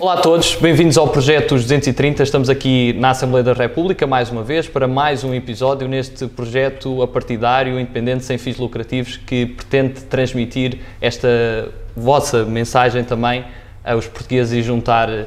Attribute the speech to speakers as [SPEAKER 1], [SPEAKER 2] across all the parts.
[SPEAKER 1] Olá a todos, bem-vindos ao projeto Os 230. Estamos aqui na Assembleia da República mais uma vez para mais um episódio neste projeto apartidário, independente, sem fins lucrativos, que pretende transmitir esta vossa mensagem também aos portugueses e juntar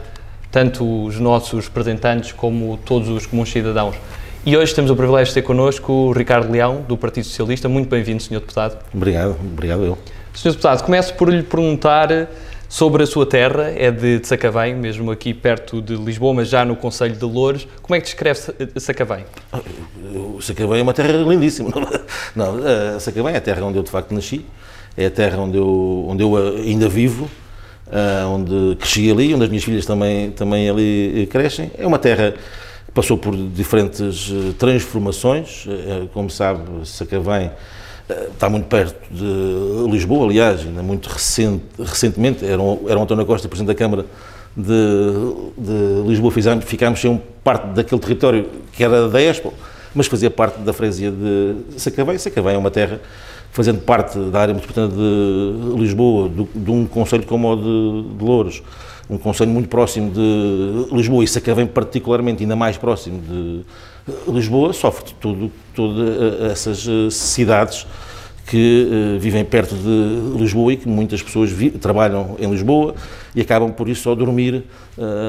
[SPEAKER 1] tanto os nossos representantes como todos os comuns cidadãos. E hoje temos o privilégio de ter connosco o Ricardo Leão, do Partido Socialista. Muito bem-vindo, Sr. Deputado.
[SPEAKER 2] Obrigado, obrigado eu.
[SPEAKER 1] Sr. Deputado, começo por lhe perguntar sobre a sua terra, é de, Sacavém, mesmo aqui perto de Lisboa, mas já no Conselho de Louros. Como é que descreve Sacavém?
[SPEAKER 2] Sacavém é uma terra lindíssima. Não, Sacavém é a terra onde eu de facto nasci, é a terra onde eu, onde eu ainda vivo, onde cresci ali, onde as minhas filhas também, também ali crescem. É uma terra passou por diferentes eh, transformações, eh, como sabe, Sacavém eh, está muito perto de Lisboa, aliás, ainda muito recente, recentemente, era, era o António Costa, Presidente da Câmara de, de Lisboa, fizemos, ficámos sem parte daquele território que era da Expo, mas fazia parte da freguesia de Sacavém. Sacavém é uma terra fazendo parte da área metropolitana de Lisboa, de, de um conselho como o de, de Louros, um conselho muito próximo de Lisboa e Sacavém particularmente ainda mais próximo de Lisboa, sofre tudo, todas essas eh, cidades que uh, vivem perto de Lisboa e que muitas pessoas trabalham em Lisboa e acabam por isso só dormir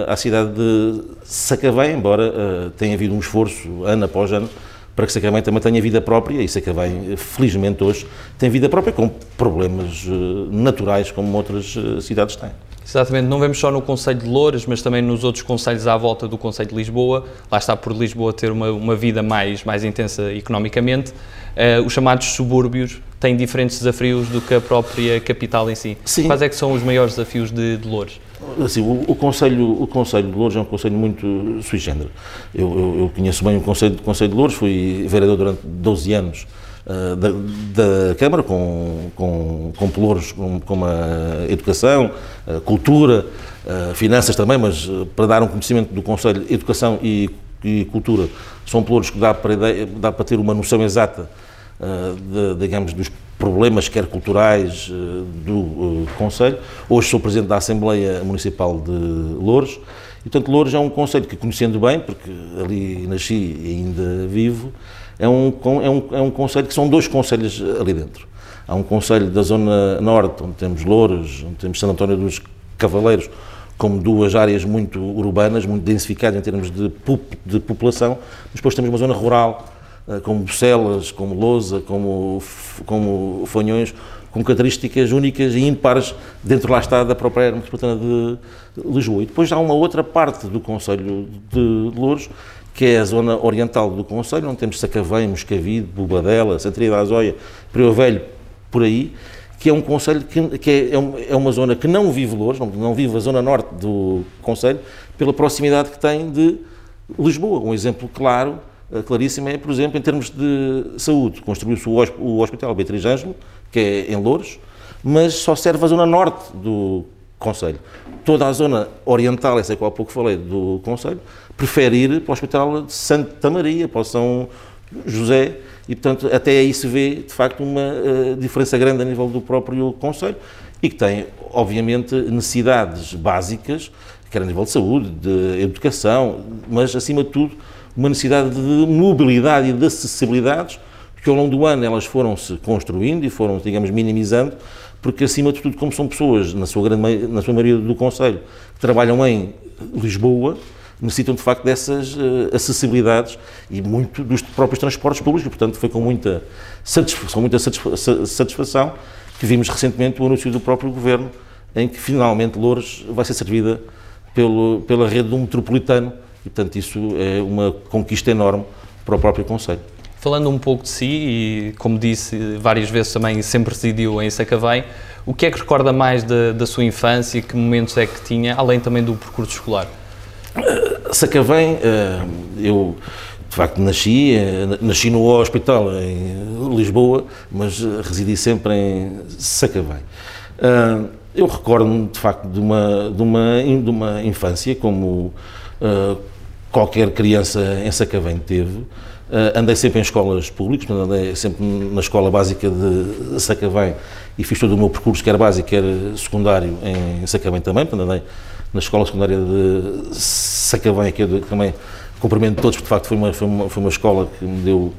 [SPEAKER 2] à cidade de Sacavém, embora tenha havido um esforço ano após ano para que Sacavém também tenha vida própria e Sacavém, felizmente hoje, tem vida própria com problemas naturais como outras cidades têm.
[SPEAKER 1] Exatamente, não vemos só no Conselho de Louros, mas também nos outros conselhos à volta do Conselho de Lisboa. Lá está por Lisboa ter uma, uma vida mais, mais intensa economicamente. Uh, os chamados subúrbios têm diferentes desafios do que a própria capital em si. Sim. Quais é que são os maiores desafios de, de Louros?
[SPEAKER 2] Assim, o, o, Conselho, o Conselho de Louros é um Conselho muito sui generis. Eu, eu, eu, conheço bem o Conselho, o Conselho de Louros, fui vereador durante 12 anos uh, da, da, Câmara, com, com, com pelouros como, como a educação, a cultura, a finanças também, mas para dar um conhecimento do Conselho, educação e, e cultura, são pelouros que dá para, dá para ter uma noção exata de, digamos, dos problemas, quer culturais, do Conselho. Hoje sou Presidente da Assembleia Municipal de Louros, e, portanto, Louros é um conselho que, conhecendo bem, porque ali nasci e ainda vivo, é um, é um, é um conselho que são dois conselhos ali dentro. Há um conselho da zona norte, onde temos Louros, onde temos Santo António dos Cavaleiros, como duas áreas muito urbanas, muito densificadas em termos de, de população, mas depois temos uma zona rural, eh, como Bucelas, como Lousa, como, como Fanhões, com características únicas e ímpares dentro lá está da própria área metropolitana de Lisboa. E depois há uma outra parte do Conselho de Louros que é a zona oriental do Conselho, onde temos Sacavém, Moscavide, Bobadela, Santaria da Azóia, Prio Velho, por aí, que é um Conselho que, que é, é, uma zona que não vive Louros, não, não vive a zona norte do Conselho, pela proximidade que tem de Lisboa. Um exemplo claro, eh, claríssimo, é, por exemplo, em termos de saúde. Construiu-se o Hospital Beatriz Ângelo, que é em Louros, mas só serve a zona norte do Conselho. Toda a zona oriental, essa que eu há pouco falei, do Conselho, prefere ir para o Hospital de Santa Maria, para o São José, e portanto até aí se vê de facto uma uh, diferença grande a nível do próprio Conselho e que tem obviamente necessidades básicas, quer a nível de saúde, de educação, mas acima de tudo uma necessidade de mobilidade e de acessibilidades, que ao longo do ano elas foram-se construindo e foram, digamos, minimizando, porque acima de tudo, como são pessoas, na sua, grande, na sua maioria do Conselho, que trabalham em Lisboa, necessitam de facto dessas uh, acessibilidades e muito dos próprios transportes públicos. Portanto, foi com muita satisfação, muita satisfação que vimos recentemente o anúncio do próprio Governo em que finalmente Louros vai ser servida pelo, pela rede do metropolitano e, portanto, isso é uma conquista enorme para o próprio Conselho.
[SPEAKER 1] Falando um pouco de si, e como disse várias vezes também, sempre residiu em Sacavém, o que é que recorda mais da, da sua infância? Que momentos é que tinha, além também do percurso escolar?
[SPEAKER 2] Sacavém, eh, eu de facto nasci, eh, nasci no hospital em Lisboa, mas residi sempre em Sacavém. Eh, eu recordo-me de facto de uma, de uma, de uma infância como qualquer criança em Sacavém teve. Andei sempre em escolas públicas, andei sempre na escola básica de Sacavém e fiz todo o meu percurso, quer básico, quer secundário, em Sacavém também, andei na escola secundária de Sacavém, que eu também cumprimento todos, porque de facto foi uma, foi uma, foi uma escola que me deu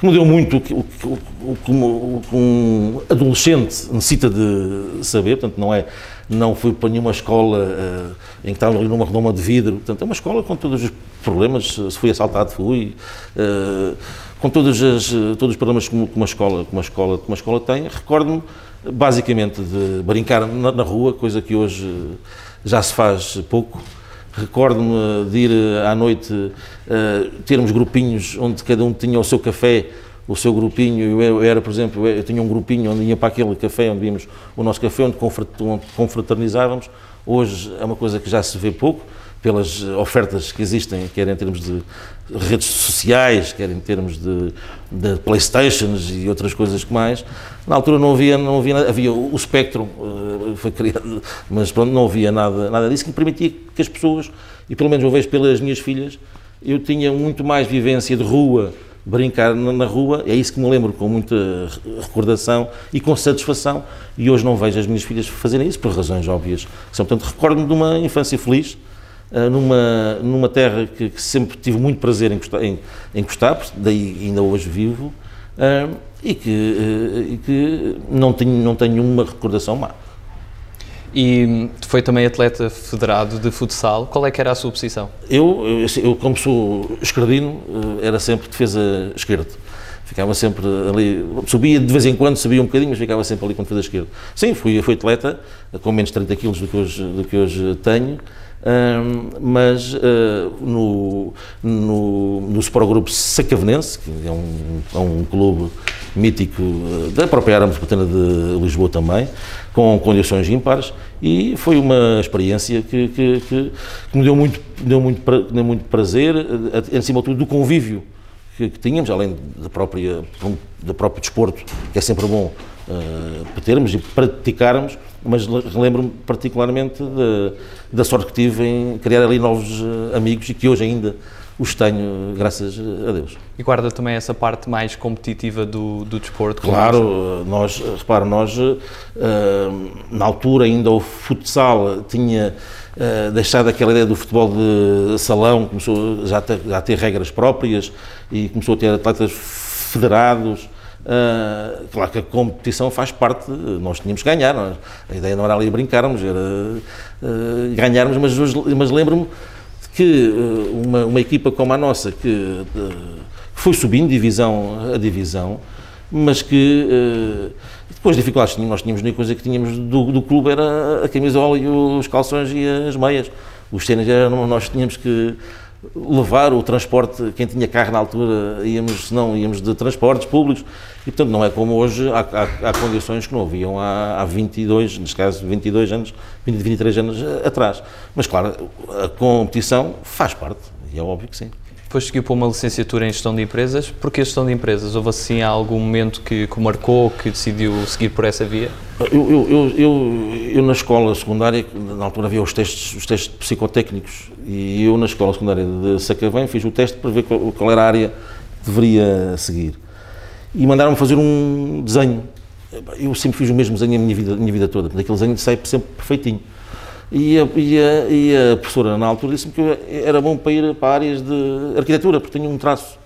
[SPEAKER 2] que me deu muito o que, o, um adolescente necessita de saber, portanto não é não fui para nenhuma escola uh, em que estava numa redoma de vidro, portanto é uma escola com todos os problemas, se fui assaltado fui, uh, com todos, as, todos os problemas que uma escola, que uma escola, que uma escola tem, recordo-me basicamente de brincar na, na, rua, coisa que hoje já se faz pouco, Recordo-me de ir eh, à noite, uh, termos grupinhos onde cada um tinha o seu café, o seu grupinho. Eu era, por exemplo, eu tinha um grupinho onde ia para aquele café, onde víamos o nosso café, onde confraternizávamos. Hoje é uma coisa que já se vê pouco pelas ofertas que existem, quer em termos de redes sociais, quer em termos de, de Playstations e outras coisas que mais. Na altura não havia, não havia, havia o espectro, uh, foi criado, mas pronto, não havia nada, nada disso que permitia que as pessoas, e pelo menos eu vejo pelas minhas filhas, eu tinha muito mais vivência de rua, brincar na, rua, é isso que me lembro com muita recordação e com satisfação, e hoje não vejo as minhas filhas fazerem isso por razões óbvias. Portanto, recordo-me de uma infância feliz, eh, numa, numa terra que, que, sempre tive muito prazer em gostar, em, em gostar daí ainda hoje vivo, uh, e, que, uh, e que não tenho, não tenho nenhuma recordação má.
[SPEAKER 1] E foi também atleta federado de futsal. Qual é que era a sua posição?
[SPEAKER 2] Eu, eu, assim, eu como sou esquerdino, era sempre defesa esquerda. Ficava sempre ali, subia de vez em quando, subia um bocadinho, mas ficava sempre ali com defesa esquerda. Sim, fui, fui atleta, com menos de 30 quilos do que hoje, do que hoje tenho, mas uh, no, no, no Sport Grupo Sacavenense, que é um, é um clube mítico uh, da própria área metropolitana de Lisboa também, com condições ímpares, e foi uma experiência que, que, que, que me deu muito, deu muito, deu muito prazer, acima de tudo do convívio que, que, tínhamos, além da própria, do próprio desporto, que é sempre bom uh, termos e praticarmos, mas relembro-me particularmente da, da, sorte que tive em criar ali novos uh, amigos e que hoje ainda os tenho, graças a Deus.
[SPEAKER 1] E guarda também essa parte mais competitiva do, do desporto?
[SPEAKER 2] Claro, nós, repara, nós, uh, na altura ainda o futsal tinha uh, deixado aquela ideia do futebol de salão, começou já a ter, já a ter regras próprias e começou a ter atletas federados, Uh, claro que a competição faz parte, nós tínhamos que ganhar, nós, a ideia não era ali brincarmos, era uh, ganharmos, mas, mas lembro-me que uma, uma, equipa como a nossa, que foi subindo divisão a divisão, mas que depois de dificuldades nós tínhamos, a única coisa que tínhamos do, do clube era a camisola e os calções e as meias. Os ténis nós tínhamos que levar o transporte, quem tinha carro na altura, íamos, não, íamos de transportes públicos, e portanto não é como hoje, há, há, há condições que não haviam há, há 22, neste caso 22 anos, 20, 23 anos atrás. Mas claro, a competição faz parte, e é óbvio que sim.
[SPEAKER 1] Depois seguiu para uma licenciatura em gestão de empresas. Porquê gestão de empresas? Houve assim algum momento que, que marcou, que decidiu seguir por essa via?
[SPEAKER 2] Eu, eu, eu, eu, eu na escola secundária, na altura havia os testes, os testes psicotécnicos, e eu na escola secundária de Sacavém fiz o teste para ver qual, qual era a área que deveria seguir. E mandaram-me fazer um desenho. Eu sempre fiz o mesmo desenho a minha vida, a minha vida toda, aquele desenho sai sempre perfeitinho. E a, e a, e a professora, na altura, disse-me que era bom para ir para áreas de arquitetura, porque tinha um traço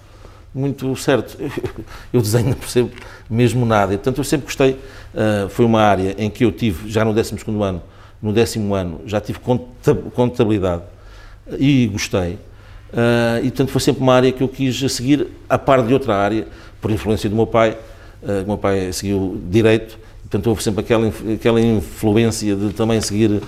[SPEAKER 2] muito certo. Eu desenho não percebo mesmo nada. E, portanto, eu sempre gostei. Uh, foi uma área em que eu tive, já no 12 ano, no décimo ano, já tive contabilidade e gostei. Uh, e, portanto, foi sempre uma área que eu quis seguir, a par de outra área, por influência do meu pai. Uh, o meu pai seguiu Direito, portanto, houve sempre aquela, aquela influência de também seguir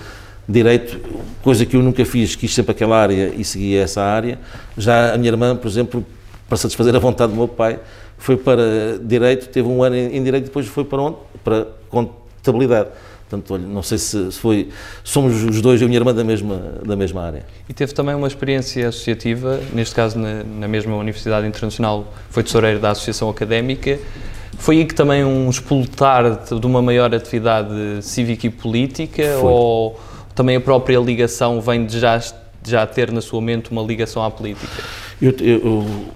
[SPEAKER 2] direito, coisa que eu nunca fiz, quis sempre aquela área e segui essa área. Já a minha irmã, por exemplo, para satisfazer a vontade do meu pai, foi para direito, teve um ano em direito, depois foi para onde? Para contabilidade. Portanto, olha, não sei se foi. Somos os dois, eu e a minha irmã, da mesma, da mesma área.
[SPEAKER 1] E teve também uma experiência associativa, neste caso na, na mesma Universidade Internacional, foi tesoureiro da Associação Académica. Foi aí que também um explotar de uma maior atividade cívica e política? Foi. Ou também a própria ligação vem de já, de já ter na sua mente uma ligação à política?
[SPEAKER 2] Eu, eu,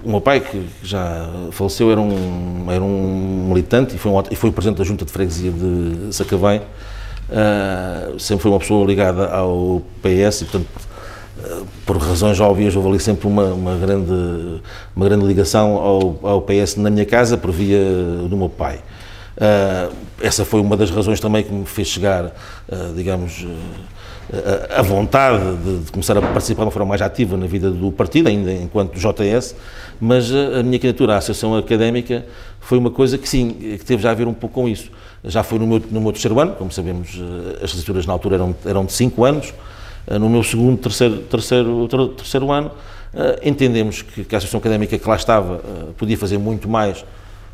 [SPEAKER 2] o meu pai, que já faleceu, era um, era um militante e foi, um, e foi presidente da Junta de Freguesia de Sacavém Uh, sempre foi uma pessoa ligada ao PS e, portanto, uh, por razões óbvias, houve ali sempre uma, uma, grande, uma grande ligação ao, ao PS na minha casa, por via do meu pai. Uh, essa foi uma das razões também que me fez chegar, digamos, a vontade de, começar a participar de uma forma mais ativa na vida do partido, ainda enquanto JS, mas a minha candidatura à Associação Académica foi uma coisa que sim, que teve já a ver um pouco com isso. Já foi no meu, no meu terceiro ano, como sabemos, eh, as legislaturas na altura eram, eram de cinco anos, eh, no meu segundo, terceiro, terceiro, terceiro ano, eh, entendemos que, que a Associação Académica que lá estava podia fazer muito mais do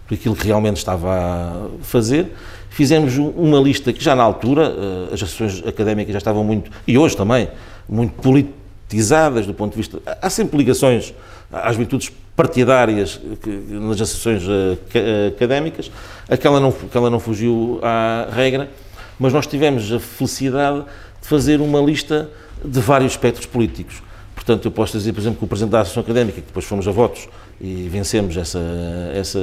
[SPEAKER 2] que aquilo que realmente estava a fazer. Fizemos uma lista que já na altura, as associações académicas já estavam muito, e hoje também, muito politizadas do ponto de vista. Há sempre ligações às virtudes partidárias nas associações uh, académicas, aquela não, aquela não fugiu à regra, mas nós tivemos a felicidade de fazer uma lista de vários espectros políticos. Portanto, eu posso dizer, por exemplo, que o Presidente da Associação Académica, que depois fomos a votos e vencemos essa, essa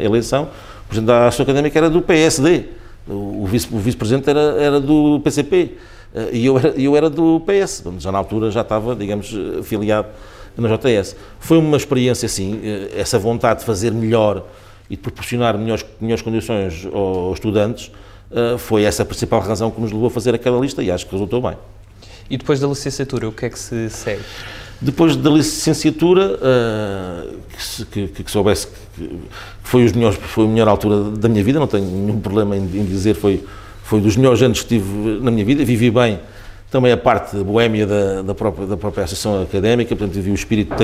[SPEAKER 2] eleição, o Presidente da Associação Académica era do PSD, o Vice-Presidente era, era do PCP eh, e eu era, eu era do PS, já na altura já estava, digamos, afiliado na JS. Foi uma experiência, assim, essa vontade de fazer melhor e de proporcionar melhores, melhores condições aos estudantes, eh, foi essa a principal razão que nos levou a fazer aquela lista e acho que resultou bem.
[SPEAKER 1] E depois da licenciatura, o que é que se segue?
[SPEAKER 2] Depois da licenciatura, uh, que, que, que, soubesse que foi, os melhores, foi a melhor altura da minha vida, não tenho nenhum problema em, em dizer, foi, foi dos melhores anos que tive na minha vida, vivi bem também a parte boémia da, da, própria, da própria associação académica, portanto, vivi o espírito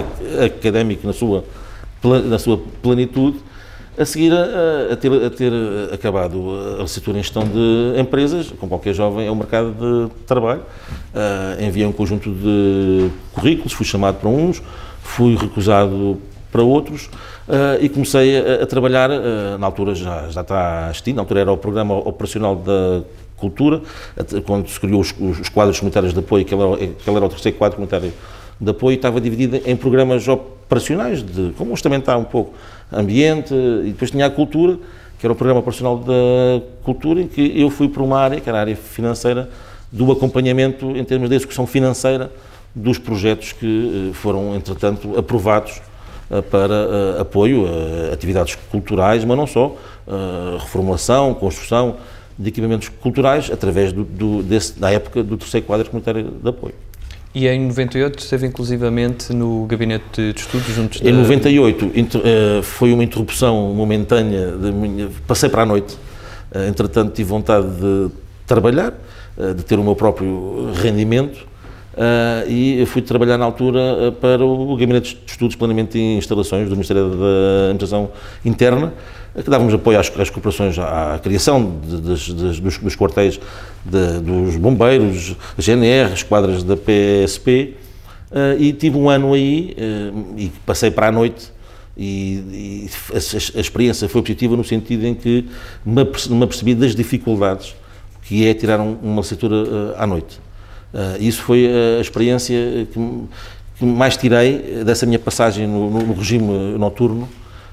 [SPEAKER 2] académico na sua, na sua plenitude. A seguir a, a, ter, a ter acabado a licenciatura em gestão de empresas, com qualquer jovem, é o mercado de trabalho. Uh, enviei um conjunto de currículos, fui chamado para uns, fui recusado para outros uh, e comecei a, a trabalhar, uh, na altura já, já está extinto, na altura era o programa operacional da cultura, quando se criou os, os quadros comunitários de apoio, que era, que era o terceiro quadro comunitário de apoio, estava dividida em programas operacionais, de, como está um pouco ambiente, e depois tinha a cultura, que era o programa operacional da cultura, em que eu fui para uma área, que era a área financeira, do acompanhamento em termos de execução financeira dos projetos que eh, foram, entretanto, aprovados eh, para eh, apoio a atividades culturais, mas não só, reformulação, construção, de equipamentos culturais através do, do, desse, da época do terceiro quadro comunitário de apoio.
[SPEAKER 1] E em 98 esteve inclusivamente no gabinete de estudos juntos
[SPEAKER 2] Em 98 uh, foi uma interrupção momentânea, minha, passei para a noite, uh, entretanto tive vontade de trabalhar, uh, de ter o meu próprio rendimento e fui trabalhar na altura para o gabinete de estudos, planeamento e instalações do Ministério da Administração Interna, que dávamos apoio às, às cooperações, à, criação de, dos, dos, quartéis dos bombeiros, GNR, esquadras da PSP, uh, eh, e tive um ano aí uh, e passei para a noite e, e a, a, experiência foi positiva no sentido em que me, apercebi das dificuldades que é tirar um, uma licenciatura uh, à noite. Isso foi a experiência que, que mais tirei dessa minha passagem no, no, no regime noturno,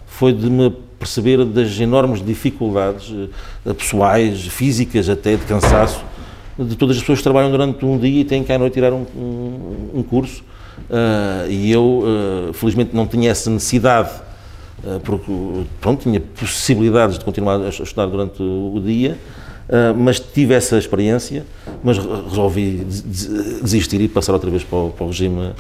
[SPEAKER 2] foi de me perceber das enormes dificuldades eh, pessoais, físicas até, de cansaço, de todas as pessoas que trabalham durante um dia e têm que à noite tirar um, um, um curso. Uh, e eu, uh, felizmente, não tinha essa necessidade, uh, porque pronto, tinha possibilidades de continuar a estudar durante o dia, mas tive essa experiência, mas resolvi desistir e passar outra vez para o, para o regime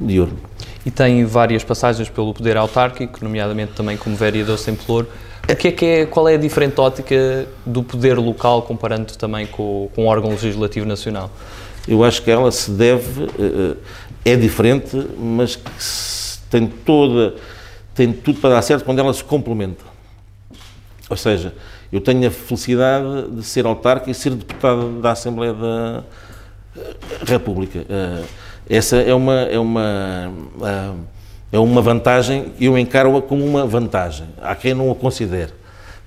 [SPEAKER 2] diurno
[SPEAKER 1] e tem várias passagens pelo poder autárquico, nomeadamente também como vereador sem pelouro. O que é que é, qual é a diferente ótica do poder local comparando também com, com o órgão legislativo nacional?
[SPEAKER 2] Eu acho que ela se deve, eh, é diferente, mas tem toda, tem tudo para dar certo quando ela se complementa. Ou seja, eu tenho a felicidade de ser autarca e ser deputado da Assembleia da República. Uh, essa é uma, é uma, ah, é uma vantagem, eu encaro-a como uma vantagem. Há quem não a considere,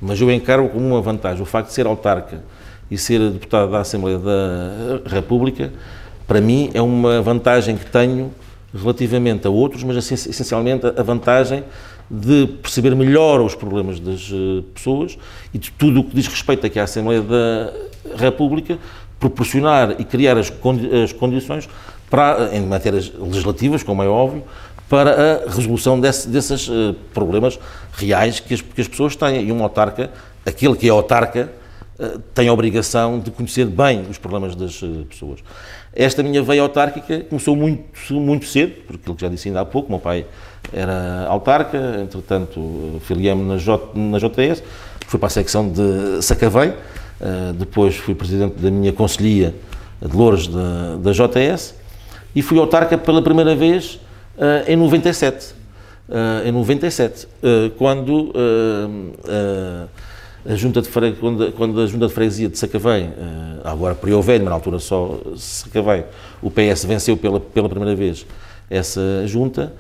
[SPEAKER 2] mas eu encaro-a como uma vantagem. O facto de ser autarca e ser deputado da Assembleia da República, para mim é uma vantagem que tenho relativamente a outros, mas essencialmente a vantagem de perceber melhor os problemas das uh, pessoas e de tudo o que diz respeito aqui à Assembleia da República, proporcionar e criar as, condi as condições para, em matérias legislativas, como é óbvio, para a resolução desse, desses uh, problemas reais que as, que as, pessoas têm. E um autarca, aquele que é autarca, uh, tem a obrigação de conhecer bem os problemas das uh, pessoas. Esta minha veia autárquica começou muito, muito cedo, por aquilo que já disse ainda há pouco, meu pai era autarca, entretanto filiei-me na, na JTS, fui para a secção de Sacavém, depois fui presidente da minha conselhia de Louros da, da JTS e fui autarca pela primeira vez uh, em 97. Uh, em 97, uh, quando a Junta de Fre... quando, quando, a Junta de Freguesia de Sacavém, agora Prior Velho, mas na altura só Sacavém, o PS venceu pela, pela primeira vez essa Junta,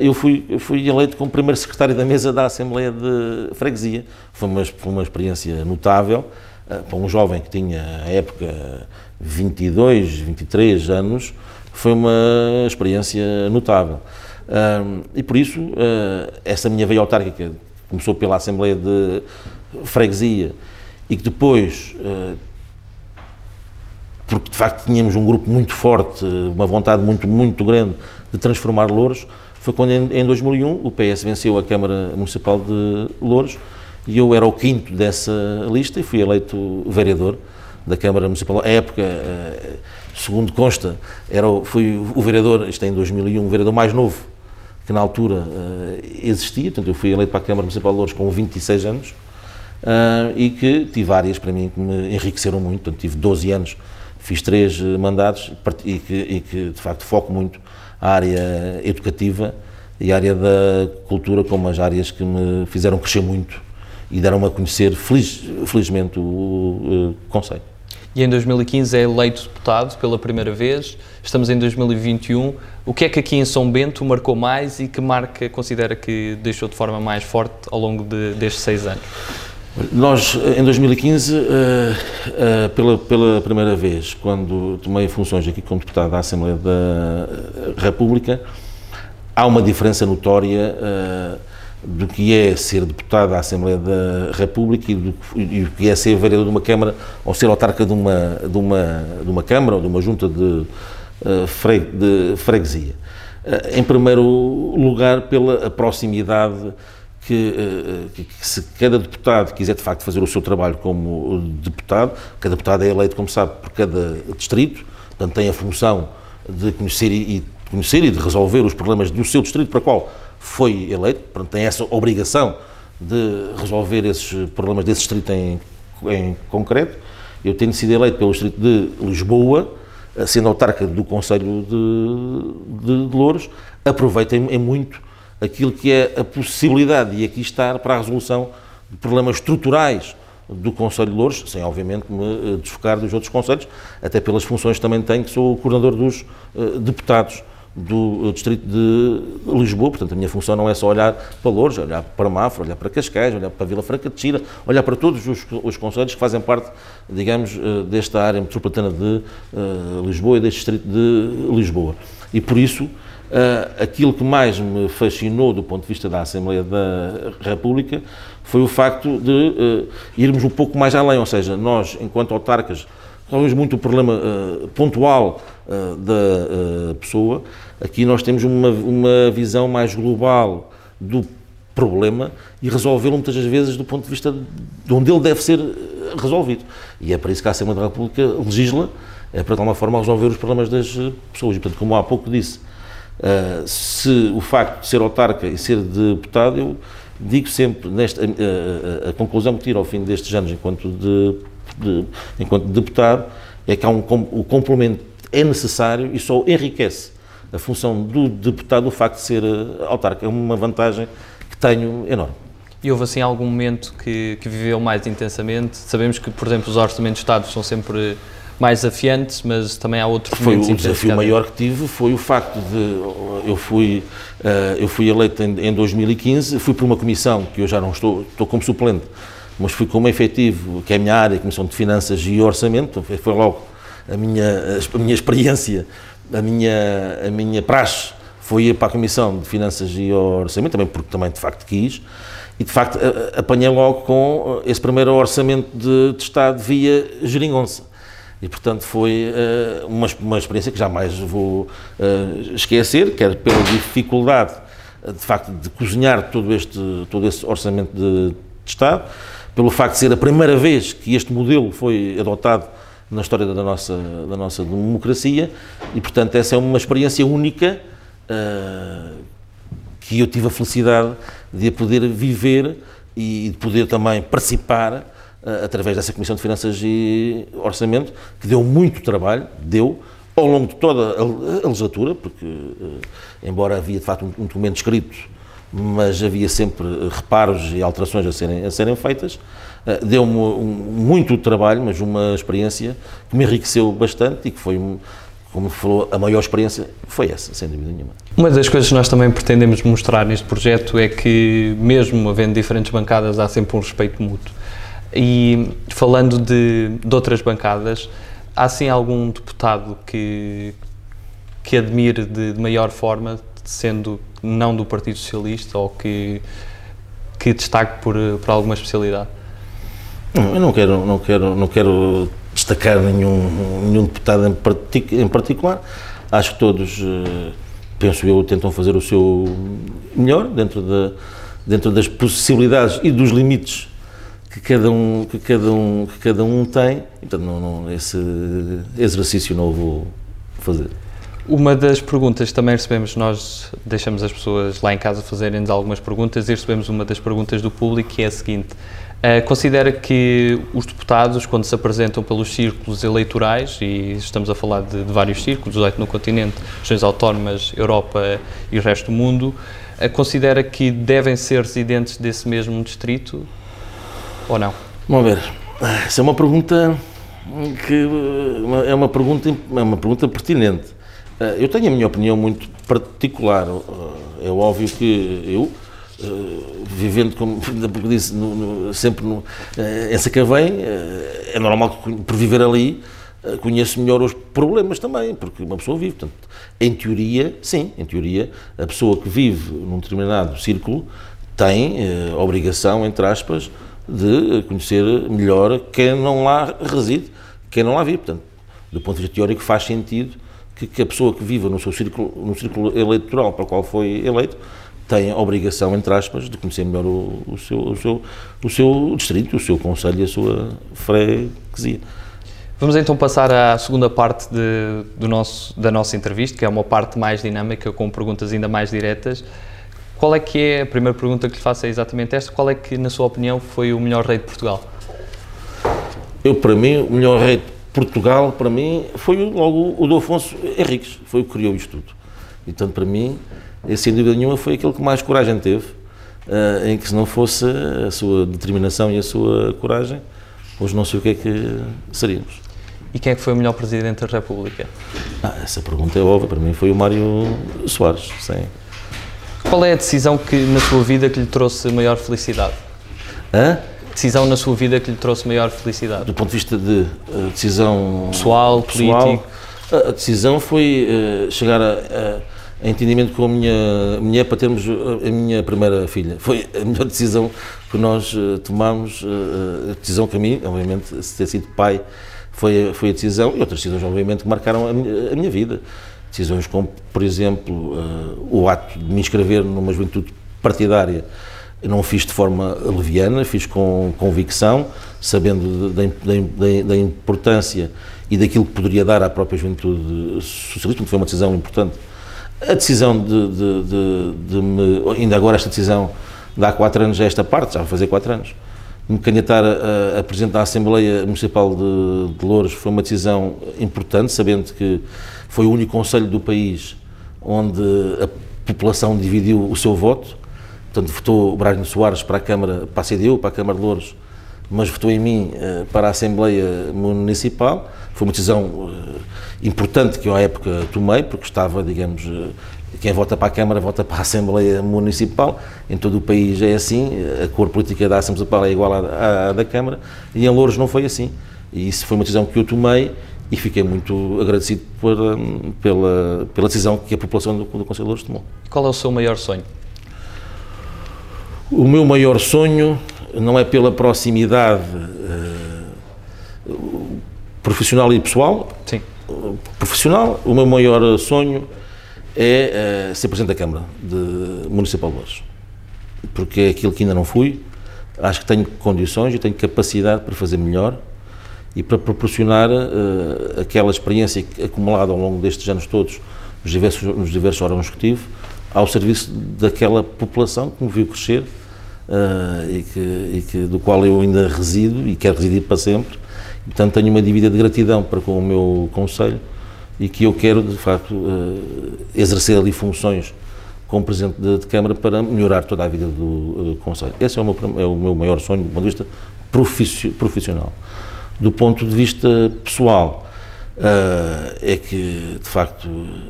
[SPEAKER 2] eu fui, eu fui eleito como primeiro secretário da mesa da Assembleia de Freguesia. Foi uma, foi uma experiência notável para um jovem que tinha, à época, 22, 23 anos, foi uma experiência notável. e por isso, uh, essa minha veia autárquica começou pela Assembleia de Freguesia e que depois, porque de facto tínhamos um grupo muito forte, uma vontade muito, muito grande de transformar Louros, foi quando em, em 2001 o PS venceu a Câmara Municipal de Louros e eu era o quinto dessa lista e fui eleito vereador da Câmara Municipal. À época, uh, segundo consta, era, fui o vereador, isto é em 2001, o vereador mais novo que na altura uh, existia, portanto eu fui eleito para a Câmara Municipal de Louros com 26 anos uh, e que tive áreas para mim que me enriqueceram muito, portanto tive 12 anos, fiz três uh, mandatos e que, e que, de facto foco muito a área educativa e a área da cultura como as áreas que me fizeram crescer muito e deram-me a conhecer feliz, felizmente o, o Conselho
[SPEAKER 1] e em 2015 é eleito deputado pela primeira vez. Estamos em 2021. O que é que aqui em São Bento marcou mais e que marca considera que deixou de forma mais forte ao longo de, destes seis anos?
[SPEAKER 2] Nós, em 2015, uh, uh, pela, pela primeira vez, quando tomei funções aqui como deputado da Assembleia da República, há uma diferença notória do que é ser deputado à Assembleia da República e do, e do, que é ser vereador de uma Câmara ou ser autarca de uma, de uma, de uma Câmara ou de uma junta de, de freguesia. Em primeiro lugar, pela proximidade que, uh, que, que, se cada deputado quiser de facto fazer o seu trabalho como deputado, cada deputado é eleito, como sabe, por cada distrito, portanto tem a função de conhecer e, e conhecer e de resolver os problemas do seu distrito para qual foi eleito, portanto, tem essa obrigação de resolver esses problemas desse distrito em, em concreto. Eu tenho sido eleito pelo distrito de Lisboa, sendo autarca do Conselho de, de, de Louros, em muito aquilo que é a possibilidade de aqui estar para a resolução de problemas estruturais do Conselho de Louros, sem obviamente me desfocar dos outros conselhos, até pelas funções que também tenho, que sou o coordenador dos uh, deputados do Distrito de Lisboa, portanto a minha função não é só olhar para Louros, olhar para Mafra, olhar para Cascais, olhar para Vila Franca de Xira, olhar para todos os, os conselhos que fazem parte, digamos, eh, desta área metropolitana de uh, Lisboa e deste Distrito de Lisboa. E por isso, uh, aquilo que mais me fascinou do ponto de vista da Assembleia da República foi o facto de uh, irmos um pouco mais além, ou seja, nós, enquanto autarcas, resolvemos muito o problema pontual uh, da uh, pessoa. Aqui nós temos uma, uma visão mais global do problema e resolvê-lo muitas das vezes do ponto de vista de onde ele deve ser resolvido. E é para isso que a Assembleia da República legisla, é para de alguma forma resolver os problemas das pessoas. E, portanto, como há pouco disse, uh, se o facto de ser autarca e ser deputado, eu digo sempre, nesta, a, a, a conclusão que tiro ao fim destes anos enquanto, de, de, enquanto deputado, é que há um, o complemento é necessário e só enriquece a função do deputado o facto de ser autarca. É uma vantagem que tenho enorme.
[SPEAKER 1] E houve assim algum momento que, que viveu mais intensamente? Sabemos que, por exemplo, os orçamentos de Estado são sempre mais desafiantes, mas também há outros
[SPEAKER 2] foi momentos. O desafio maior que tive foi o facto de eu fui eh, eu fui eleito em, 2015, fui por uma comissão que eu já não estou estou como suplente, mas fui como efetivo que é a minha área, a comissão de finanças e orçamento, foi logo a minha, a minha experiência, a minha, a minha praxe foi ir para a Comissão de Finanças e Orçamento, também porque também de facto quis, e de facto apanhei logo com esse primeiro orçamento de, de Estado via geringonça. E, portanto, foi uh, uma, uma experiência que jamais vou uh, esquecer, quer pela dificuldade, de facto, de cozinhar todo, este, todo esse orçamento de, de Estado, pelo facto de ser a primeira vez que este modelo foi adotado na história da nossa, da nossa democracia. E, portanto, essa é uma experiência única uh, que eu tive a felicidade de poder viver e de poder também participar através dessa Comissão de Finanças e Orçamento, que deu muito trabalho, deu, ao longo de toda a legislatura, porque, eh, embora havia de facto um documento escrito, mas havia sempre reparos e alterações a serem, a serem feitas, eh, deu-me muito trabalho, mas uma experiência que me enriqueceu bastante e que foi como falou, a maior experiência foi essa, sem dúvida nenhuma.
[SPEAKER 1] Uma das coisas que nós também pretendemos mostrar neste projeto é que, mesmo havendo diferentes bancadas, há sempre um respeito mútuo. E falando de, de outras bancadas, há sim algum deputado que, que admire de, de, maior forma, sendo não do Partido Socialista ou que, que destaque por, por alguma especialidade?
[SPEAKER 2] Eu não quero, não quero, não quero destacar nenhum, nenhum deputado em, partic, em particular. Acho que todos, eh, penso eu, tentam fazer o seu melhor dentro, da, dentro das possibilidades e dos limites que cada um, que cada um, que cada um tem, então não, não, esse exercício não vou fazer.
[SPEAKER 1] Uma das perguntas também recebemos, nós deixamos as pessoas lá em casa fazerem-nos algumas perguntas e recebemos uma das perguntas do público que é a seguinte: uh, considera que os deputados, quando se apresentam pelos círculos eleitorais, e estamos a falar de, de vários círculos, 18 no continente, regiões autónomas, Europa e o resto do mundo, uh, considera que devem ser residentes desse mesmo distrito ou não?
[SPEAKER 2] Vamos ver. Essa é uma pergunta que é uma pergunta é uma pergunta pertinente. Eh, eu tenho a minha opinião muito particular. Eh, é óbvio que eu eh, vivendo como disse no, no, sempre no, em Sacavém é normal que por viver ali conheço melhor os problemas também, porque uma pessoa vive. Portanto, em teoria, sim, em teoria, a pessoa que vive num determinado círculo tem eh, obrigação, entre aspas, de conhecer melhor quem não lá reside, quem não lá vive. Portanto, do ponto de vista teórico, faz sentido que, que a pessoa que viva no seu círculo, no círculo eleitoral para o qual foi eleito tenha a obrigação, entre aspas, de conhecer melhor o, o, seu, o, seu, o seu distrito, o seu conselho e a sua freguesia.
[SPEAKER 1] Vamos então passar à segunda parte de, do nosso, da nossa entrevista, que é uma parte mais dinâmica, com perguntas ainda mais diretas. Qual é que é, a primeira pergunta que lhe faço é exatamente esta, qual é que, na sua opinião, foi o melhor rei de Portugal?
[SPEAKER 2] Eu, para mim, o melhor rei de Portugal, para mim, foi logo o do Afonso Henriques, foi o que criou isto tudo. E, portanto, para mim, sem dúvida nenhuma, foi aquele que mais coragem teve, uh, em que se não fosse a sua determinação e a sua coragem, hoje não sei o que é que seríamos.
[SPEAKER 1] E quem é que foi o melhor Presidente da República?
[SPEAKER 2] Ah, essa pergunta é óbvia, para mim foi o Mário Soares, sim.
[SPEAKER 1] Qual é a decisão que na sua vida que lhe trouxe maior felicidade?
[SPEAKER 2] Hã?
[SPEAKER 1] Decisão na sua vida que lhe trouxe maior felicidade?
[SPEAKER 2] Do ponto de vista de uh, decisão
[SPEAKER 1] pessoal, pessoal político?
[SPEAKER 2] A, a decisão foi uh, chegar a, a, a, entendimento com a minha mulher para termos a minha primeira filha. Foi a melhor decisão que nós uh, tomámos, a decisão que a mim, obviamente, se ter sido pai, foi, foi a decisão, e outras decisões, obviamente, que marcaram a minha, a minha vida decisões como, por exemplo, uh, o ato de me inscrever numa juventude partidária. Eu não fiz de forma leviana, fiz com convicção, sabendo da importância e daquilo que poderia dar à própria juventude socialista, foi uma decisão importante. A decisão de, de, de, de me, ainda agora esta decisão, de há quatro anos a esta parte, já vai fazer quatro anos, me candidatar a, a presidente da Assembleia Municipal de, de Louros foi uma decisão importante, sabendo que foi o único conselho do país onde a população dividiu o seu voto. Portanto, votou Bragno Soares para a Câmara, para a CDU, para a Câmara de Louros, mas votou em mim uh, para a Assembleia Municipal. Foi uma decisão uh, importante que eu à época tomei, porque estava, digamos, uh, quem vota para a Câmara vota para a Assembleia Municipal. Em todo o país é assim, a cor política da Assembleia Municipal é igual à, à, da Câmara, e em Louros não foi assim. E isso foi uma decisão que eu tomei e fiquei muito agradecido por, pela, pela decisão que a população do, do Conselho de Louros tomou.
[SPEAKER 1] Qual é o seu maior sonho?
[SPEAKER 2] O meu maior sonho não é pela proximidade uh, profissional e pessoal.
[SPEAKER 1] Sim.
[SPEAKER 2] Profissional, o meu maior sonho é uh, ser Presidente da Câmara de Municipal de Louros. Porque é aquilo que ainda não fui. Acho que tenho condições e tenho capacidade para fazer melhor e para proporcionar uh, aquela experiência acumulada ao longo destes anos todos nos diversos, nos diversos órgãos tive, ao serviço daquela população que me viu crescer uh, e, que, e que, do qual eu ainda resido e quero residir para sempre. Portanto, tenho uma dívida de gratidão para com o meu Conselho e que eu quero, de facto, uh, exercer ali funções como Presidente de, de, Câmara para melhorar toda a vida do uh, Conselho. Esse é o, meu, é o meu maior sonho do ponto de vista profissional. Do ponto de vista pessoal, uh, é que, de facto,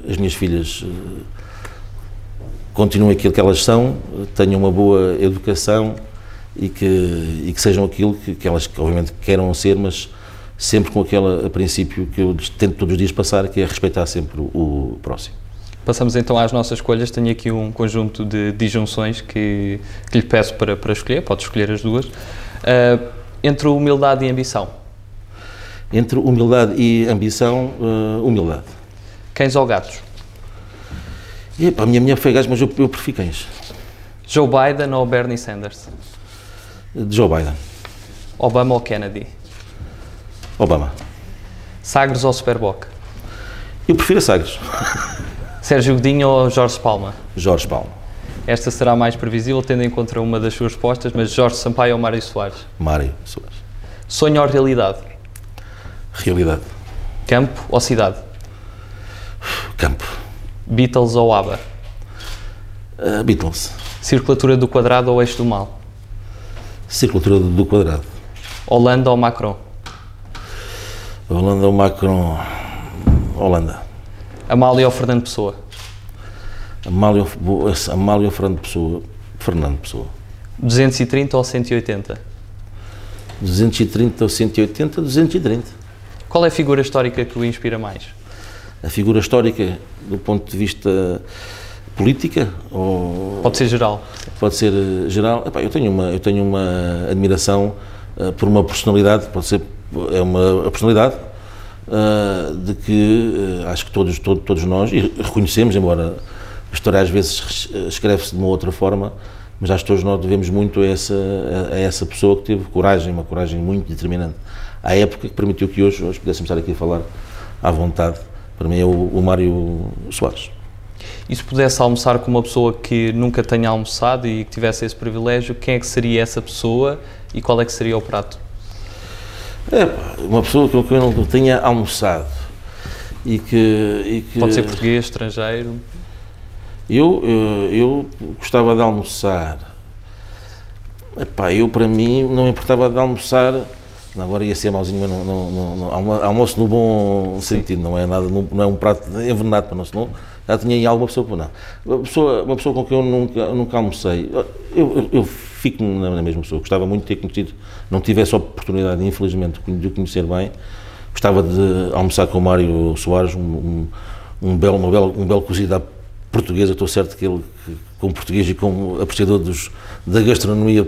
[SPEAKER 2] as minhas filhas continuem aquilo que elas são, tenham uma boa educação e que, e que sejam aquilo que, que elas, obviamente, queiram ser, mas sempre com aquele princípio que eu tento todos os dias passar, que é respeitar sempre o, o próximo.
[SPEAKER 1] Passamos então às nossas escolhas. Tenho aqui um conjunto de disjunções que, que lhe peço para, para escolher, pode escolher as duas. Uh, entre humildade e ambição.
[SPEAKER 2] Entre humildade e ambição, uh, humildade.
[SPEAKER 1] Cães ou gatos?
[SPEAKER 2] E, pá, a minha mulher foi gajo, mas eu, eu prefiro cães.
[SPEAKER 1] Joe Biden ou Bernie Sanders?
[SPEAKER 2] De Joe Biden.
[SPEAKER 1] Obama ou Kennedy?
[SPEAKER 2] Obama.
[SPEAKER 1] Sagres ou Superboc?
[SPEAKER 2] Eu prefiro a Sagres.
[SPEAKER 1] Sérgio Godinho ou Jorge Palma?
[SPEAKER 2] Jorge Palma.
[SPEAKER 1] Esta será mais previsível, tendo em conta uma das suas respostas, mas Jorge Sampaio ou Mário Soares?
[SPEAKER 2] Mário Soares.
[SPEAKER 1] Sonho ou realidade?
[SPEAKER 2] Realidade.
[SPEAKER 1] Campo ou cidade?
[SPEAKER 2] Campo.
[SPEAKER 1] Beatles ou ABBA?
[SPEAKER 2] Uh, Beatles.
[SPEAKER 1] Circulatura do quadrado ou eixo do mal?
[SPEAKER 2] Circulatura do quadrado.
[SPEAKER 1] Holanda ou Macron?
[SPEAKER 2] Holanda ou Macron? Holanda.
[SPEAKER 1] Amália ou Fernando Pessoa?
[SPEAKER 2] Amália, Amália ou Fernando Pessoa? Fernando Pessoa.
[SPEAKER 1] 230 ou 180?
[SPEAKER 2] 230 ou 180? 230.
[SPEAKER 1] Qual é a figura histórica que o inspira mais?
[SPEAKER 2] A figura histórica, do ponto de vista política? Ou...
[SPEAKER 1] Pode ser geral.
[SPEAKER 2] Pode ser eh, geral. Epá, eu, tenho uma, eu tenho uma admiração uh, por uma personalidade, pode ser é uma personalidade uh, de que uh, acho que todos, todo, todos nós, e reconhecemos, embora a história às vezes escreve-se de uma outra forma, mas acho que todos nós devemos muito a essa, a essa pessoa que teve coragem, uma coragem muito determinante, à época que permitiu que hoje, hoje pudéssemos estar aqui a falar à vontade. Para mim é o, o Mário Soares.
[SPEAKER 1] E se pudesse almoçar com uma pessoa que nunca tenha almoçado e que tivesse esse privilégio, quem é que seria essa pessoa e qual é que seria o prato?
[SPEAKER 2] É, uma pessoa com quem eu não tenha almoçado e que, e que,
[SPEAKER 1] Pode ser português, estrangeiro?
[SPEAKER 2] Eu, eu, eu gostava de almoçar. Epá, eu, para mim, não importava de almoçar. Agora ia ser mauzinho, mas não, não, não, almoço no bom sentido, não é nada, não, é um prato envenenado para nós, não. Já tinha aí alguma pessoa, não. Uma pessoa, uma pessoa com quem eu nunca, nunca almocei, eu, eu, eu fico na mesma pessoa. Gostava muito de ter conhecido, não tive essa oportunidade, infelizmente, de o conhecer bem. Gostava de almoçar com o Mário Soares, um, um, um belo, uma bela, um belo cozido à portuguesa. Estou certo que ele, como português e como apreciador dos, da, gastronomia,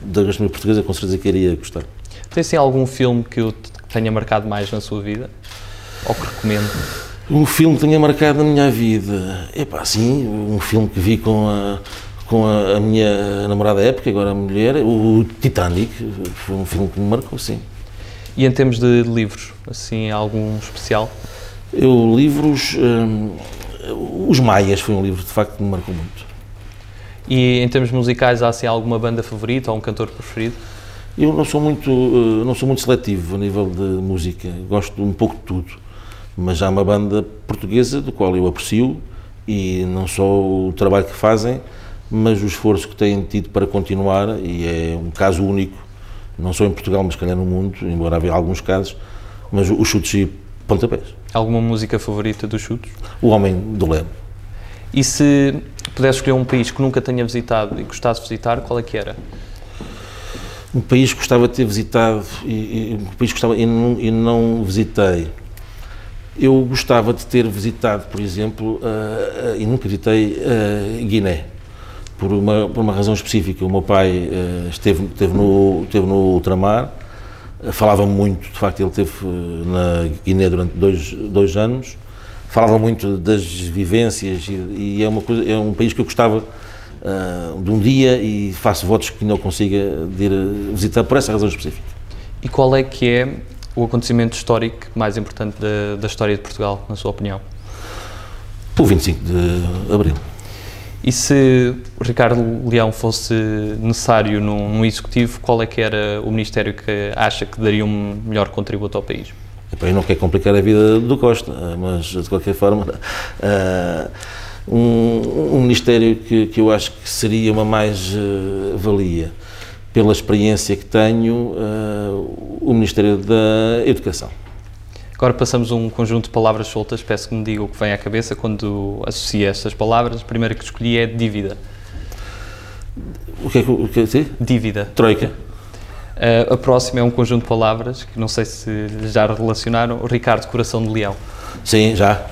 [SPEAKER 2] da gastronomia portuguesa, com certeza que iria gostar.
[SPEAKER 1] Tem sim algum filme que o tenha marcado mais na sua vida? Ou que recomendo?
[SPEAKER 2] Um filme que tenha marcado na minha vida? É pá, sim, um filme que vi com a, com a, a minha namorada época, agora a mulher, o Titanic, foi um filme que me marcou, sim.
[SPEAKER 1] E em termos de livros, assim, algum especial?
[SPEAKER 2] Eu, livros, hum, Os Maias foi um livro, de facto, que me marcou muito.
[SPEAKER 1] E em termos musicais, há assim alguma banda favorita ou um cantor preferido?
[SPEAKER 2] Eu não sou muito, eh, não sou muito seletivo a nível de música, gosto um pouco de tudo, mas há uma banda portuguesa do qual eu aprecio e não só o trabalho que fazem, mas o esforço que têm tido para continuar, e é um caso único, não só em Portugal, mas calhar no mundo, embora haja alguns casos, mas os chutes e pontapés.
[SPEAKER 1] Alguma música favorita dos chutes?
[SPEAKER 2] O Homem do Leme.
[SPEAKER 1] E se pudesse escolher um país que nunca tenha visitado e gostasse de visitar, qual é que era?
[SPEAKER 2] Um país que gostava de ter visitado e, e um país que gostava e não, e não visitei. Eu gostava de ter visitado, por exemplo, uh, uh, e nunca visitei Guiné, por uma, por uma razão específica. O meu pai esteve, esteve, no, esteve no ultramar, falava muito, de facto, ele esteve na Guiné durante dois, dois anos, falava muito das vivências e, e é, uma coisa, é um país que eu gostava uh, de um dia e faço votos que não consiga ir visitar por essa razão específica.
[SPEAKER 1] E qual é que é o acontecimento histórico mais importante da, da história de Portugal, na sua opinião?
[SPEAKER 2] O 25 de Abril.
[SPEAKER 1] E se Ricardo Leão fosse necessário num, num, executivo, qual é que era o ministério que acha que daria um melhor contributo ao país?
[SPEAKER 2] Eu não quero complicar a vida do Costa, mas de qualquer forma, uh, um, um ministério que, que, eu acho que seria uma mais-valia. Uh, pela experiência que tenho, uh, o Ministério da Educação.
[SPEAKER 1] Agora passamos um conjunto de palavras soltas, peço que me diga o que vem à cabeça quando associa estas palavras. A primeira que escolhi é dívida.
[SPEAKER 2] O que é que, o que é?
[SPEAKER 1] Dívida.
[SPEAKER 2] Troika.
[SPEAKER 1] Uh, a próxima é um conjunto de palavras que não sei se já relacionaram. Ricardo, coração de leão.
[SPEAKER 2] Sim, já.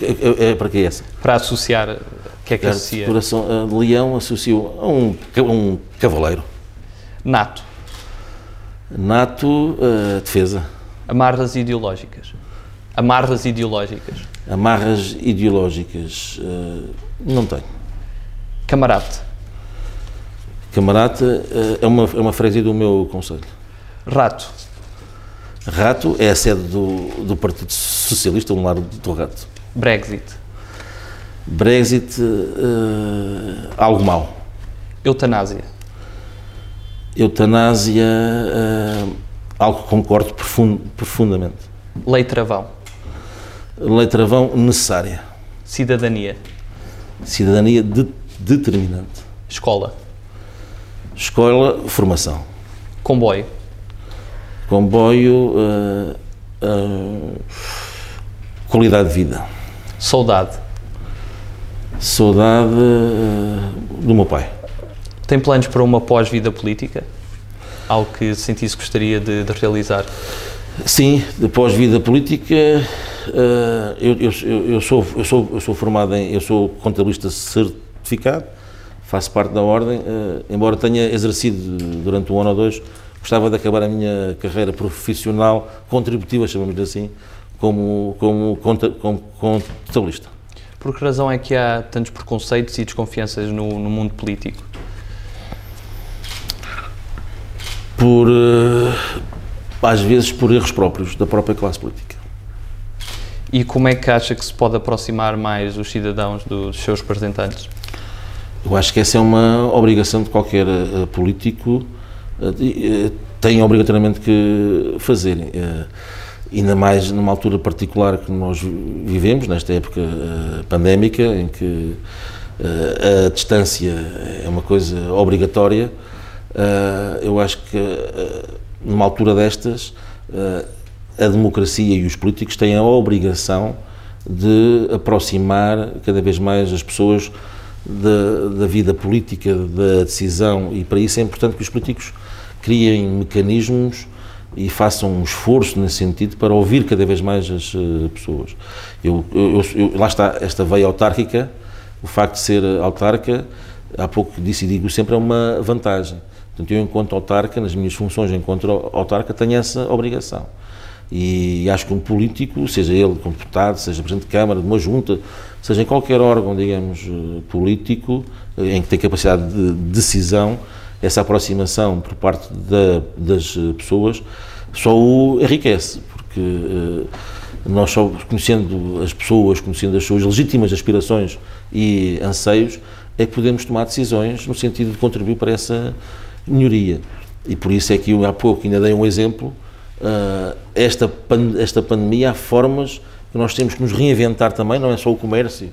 [SPEAKER 2] É, é, é, para que é essa?
[SPEAKER 1] Para associar, o que é que associa?
[SPEAKER 2] Coração de leão associo a um, um cavaleiro.
[SPEAKER 1] Nato.
[SPEAKER 2] Nato, uh, defesa.
[SPEAKER 1] Amarras ideológicas. Amarras ideológicas.
[SPEAKER 2] Amarras ideológicas. Uh, não tenho.
[SPEAKER 1] Camarate.
[SPEAKER 2] Camarate uh, é, uma, é uma freguesia do meu conselho.
[SPEAKER 1] Rato.
[SPEAKER 2] Rato é a sede do, do Partido Socialista, um lado do Rato.
[SPEAKER 1] Brexit.
[SPEAKER 2] Brexit, algo mau.
[SPEAKER 1] Eutanásia
[SPEAKER 2] eutanásia, uh, algo que concordo profund, profundamente.
[SPEAKER 1] Lei travão.
[SPEAKER 2] Lei travão necessária.
[SPEAKER 1] Cidadania.
[SPEAKER 2] Cidadania de, determinante.
[SPEAKER 1] Escola.
[SPEAKER 2] Escola, formação.
[SPEAKER 1] Comboio.
[SPEAKER 2] Comboio, uh, uh, qualidade de vida.
[SPEAKER 1] Saudade.
[SPEAKER 2] Saudade do meu pai.
[SPEAKER 1] Tem planos para uma pós-vida política? Algo que sentisse que gostaria de, de realizar?
[SPEAKER 2] Sim, de pós-vida política, uh, eu, eu, eu, sou, eu, sou, eu sou formado em, eu sou contabilista certificado, faço parte da ordem, uh, embora tenha exercido durante um ano ou dois, gostava de acabar a minha carreira profissional, contributiva, chamamos-lhe assim, como, como, como contabilista.
[SPEAKER 1] Por que razão é que há tantos preconceitos e desconfianças no, no mundo político?
[SPEAKER 2] Por, eh, às vezes, por erros próprios da própria classe política.
[SPEAKER 1] E como é que acha que se pode aproximar mais os cidadãos dos seus representantes?
[SPEAKER 2] Eu acho que essa é uma obrigação de qualquer uh, político, uh, tem obrigatoriamente que fazer. Uh, ainda mais numa altura particular que nós vivemos, nesta época pandémica, em que a distância é uma coisa obrigatória, eu acho que uh, numa altura destas uh, a democracia e os políticos têm a obrigação de aproximar cada vez mais as pessoas da, da, vida política, da decisão e para isso é importante que os políticos criem mecanismos e façam um esforço nesse sentido para ouvir cada vez mais as pessoas. Eu, eu, eu, lá está, esta veia autárquica, o facto de ser autarca, há pouco disse e digo sempre, é uma vantagem Portanto, eu, enquanto autarca, nas minhas funções enquanto autarca, tenho essa obrigação. E acho que um político, seja ele como deputado, seja presidente de Câmara, de uma junta, seja em qualquer órgão, digamos, eh, político, eh, em que tem capacidade de decisão, essa aproximação por parte da, das eh, pessoas só o enriquece, porque nós só conhecendo as pessoas, conhecendo as suas legítimas aspirações e anseios, é que podemos tomar decisões no sentido de contribuir para essa melhoria. E por isso é que eu há pouco ainda dei um exemplo, uh, esta, pan, esta pandemia há formas que nós temos que nos reinventar também, não é só o comércio,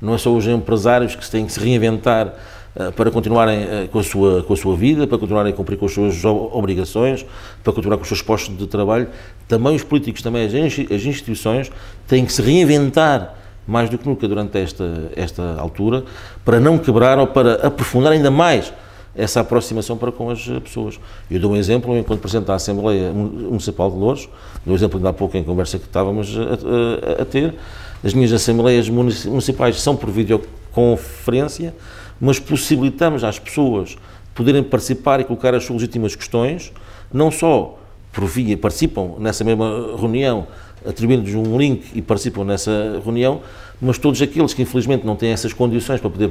[SPEAKER 2] não é só os empresários que têm que se reinventar uh, para continuarem uh, com, a sua, com a sua vida, para continuarem a cumprir com as suas obrigações, para continuar com os seus postos de trabalho, também os políticos, também as, as instituições têm que se reinventar mais do que nunca durante esta, esta altura, para não quebrar ou para aprofundar ainda mais essa aproximação para com as pessoas. Eu dou um exemplo, enquanto Presidente da Assembleia Municipal de Louros, dou um exemplo ainda há pouco em conversa que estávamos a, a, a ter, as minhas Assembleias Municipais são por videoconferência, mas possibilitamos às pessoas poderem participar e colocar as suas legítimas questões, não só por via, participam nessa mesma reunião, atribuindo-lhes um link e participam nessa reunião, mas todos aqueles que infelizmente não têm essas condições para poder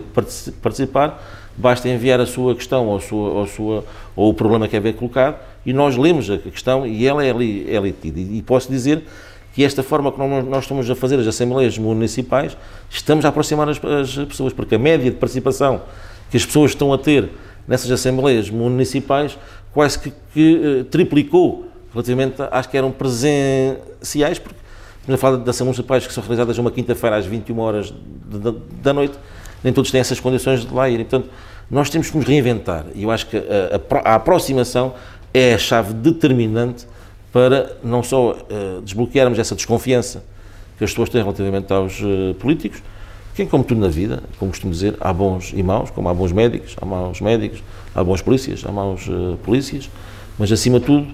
[SPEAKER 2] participar, basta enviar a sua questão ou, sua, ou, sua, ou o problema que é ver colocado e nós lemos a questão e ela é ali, é ali tida. E posso dizer que esta forma que nós estamos a fazer as assembleias municipais, estamos a aproximar as, as pessoas, porque a média de participação que as pessoas estão a ter nessas assembleias municipais quase que, que uh, triplicou relativamente às que eram presenciais, porque estamos a falar de assembleias municipais que são realizadas uma quinta-feira às 21 horas da noite, nem todos têm essas condições de lá irem. Portanto, nós temos que nos reinventar. E eu acho que a, a, a aproximação é a chave determinante para não só uh, desbloquearmos essa desconfiança que as pessoas têm relativamente aos uh, políticos, que como tudo na vida, como costumo dizer, há bons e maus, como há bons médicos, há maus médicos, há bons polícias, há maus uh, polícias, mas acima de tudo,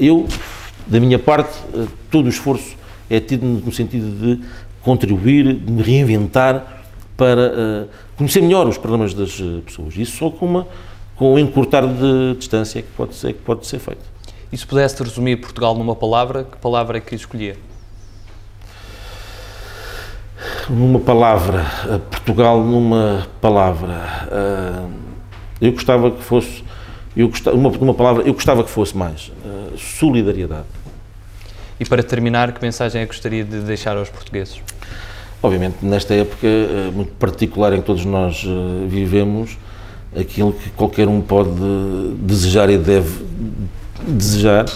[SPEAKER 2] eu, da minha parte, todo o esforço é tido no sentido de contribuir, de me reinventar para conhecer melhor os problemas das pessoas. Isso só com, uma, com um encurtar de distância é que pode ser, que pode ser feito.
[SPEAKER 1] E se pudesse resumir Portugal numa palavra, que palavra é que escolhia?
[SPEAKER 2] Numa palavra, eh, Portugal numa palavra. Eh, eu gostava que fosse, eu gostava, uma, uma palavra, eu gostava que fosse mais eh, solidariedade.
[SPEAKER 1] E para terminar, que mensagem é que gostaria de deixar aos portugueses?
[SPEAKER 2] Obviamente, nesta época muito particular em que todos nós vivemos, aquilo que qualquer um pode desejar e deve desejar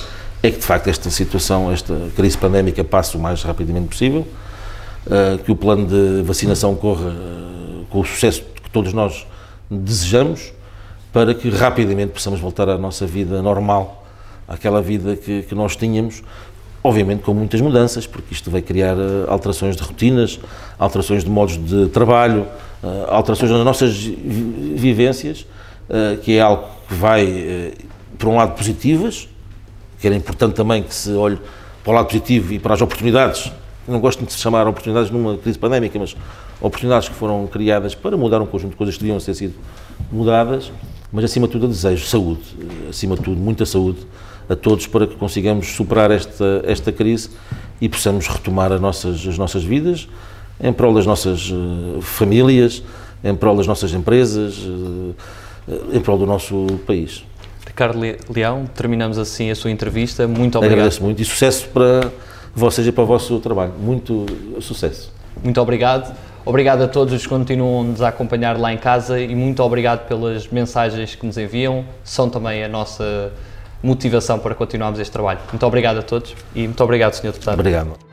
[SPEAKER 2] é que, de facto, esta situação, esta crise pandémica passe o mais rapidamente possível, uh, que o plano de vacinação corra com o sucesso que todos nós desejamos, para que rapidamente possamos voltar à nossa vida normal, àquela vida que, que nós tínhamos, obviamente com muitas mudanças, porque isto vai criar uh, alterações de rotinas, alterações de modos de trabalho, alterações nas nossas vivências, que é algo que vai por um lado, positivas, que era importante também que se olhe para o lado positivo e para as oportunidades. Não gosto de se chamar oportunidades numa crise pandémica, mas oportunidades que foram criadas para mudar um conjunto de coisas que deviam ter sido mudadas, mas acima de tudo, desejo saúde, acima de tudo, muita saúde a todos para que consigamos superar esta, esta crise e possamos retomar as nossas, as nossas vidas em prol das nossas uh, famílias, em prol das nossas empresas, uh, em prol do nosso país.
[SPEAKER 1] Ricardo Leão, terminamos assim a sua entrevista. Muito obrigado.
[SPEAKER 2] Agradeço muito e sucesso para vocês e para o vosso trabalho. Muito sucesso.
[SPEAKER 1] Muito obrigado. Obrigado a todos os que continuam-nos a acompanhar lá em casa e muito obrigado pelas mensagens que nos enviam. São também a nossa motivação para continuarmos este trabalho. Muito obrigado a todos e muito obrigado, Sr. Deputado.
[SPEAKER 2] Obrigado.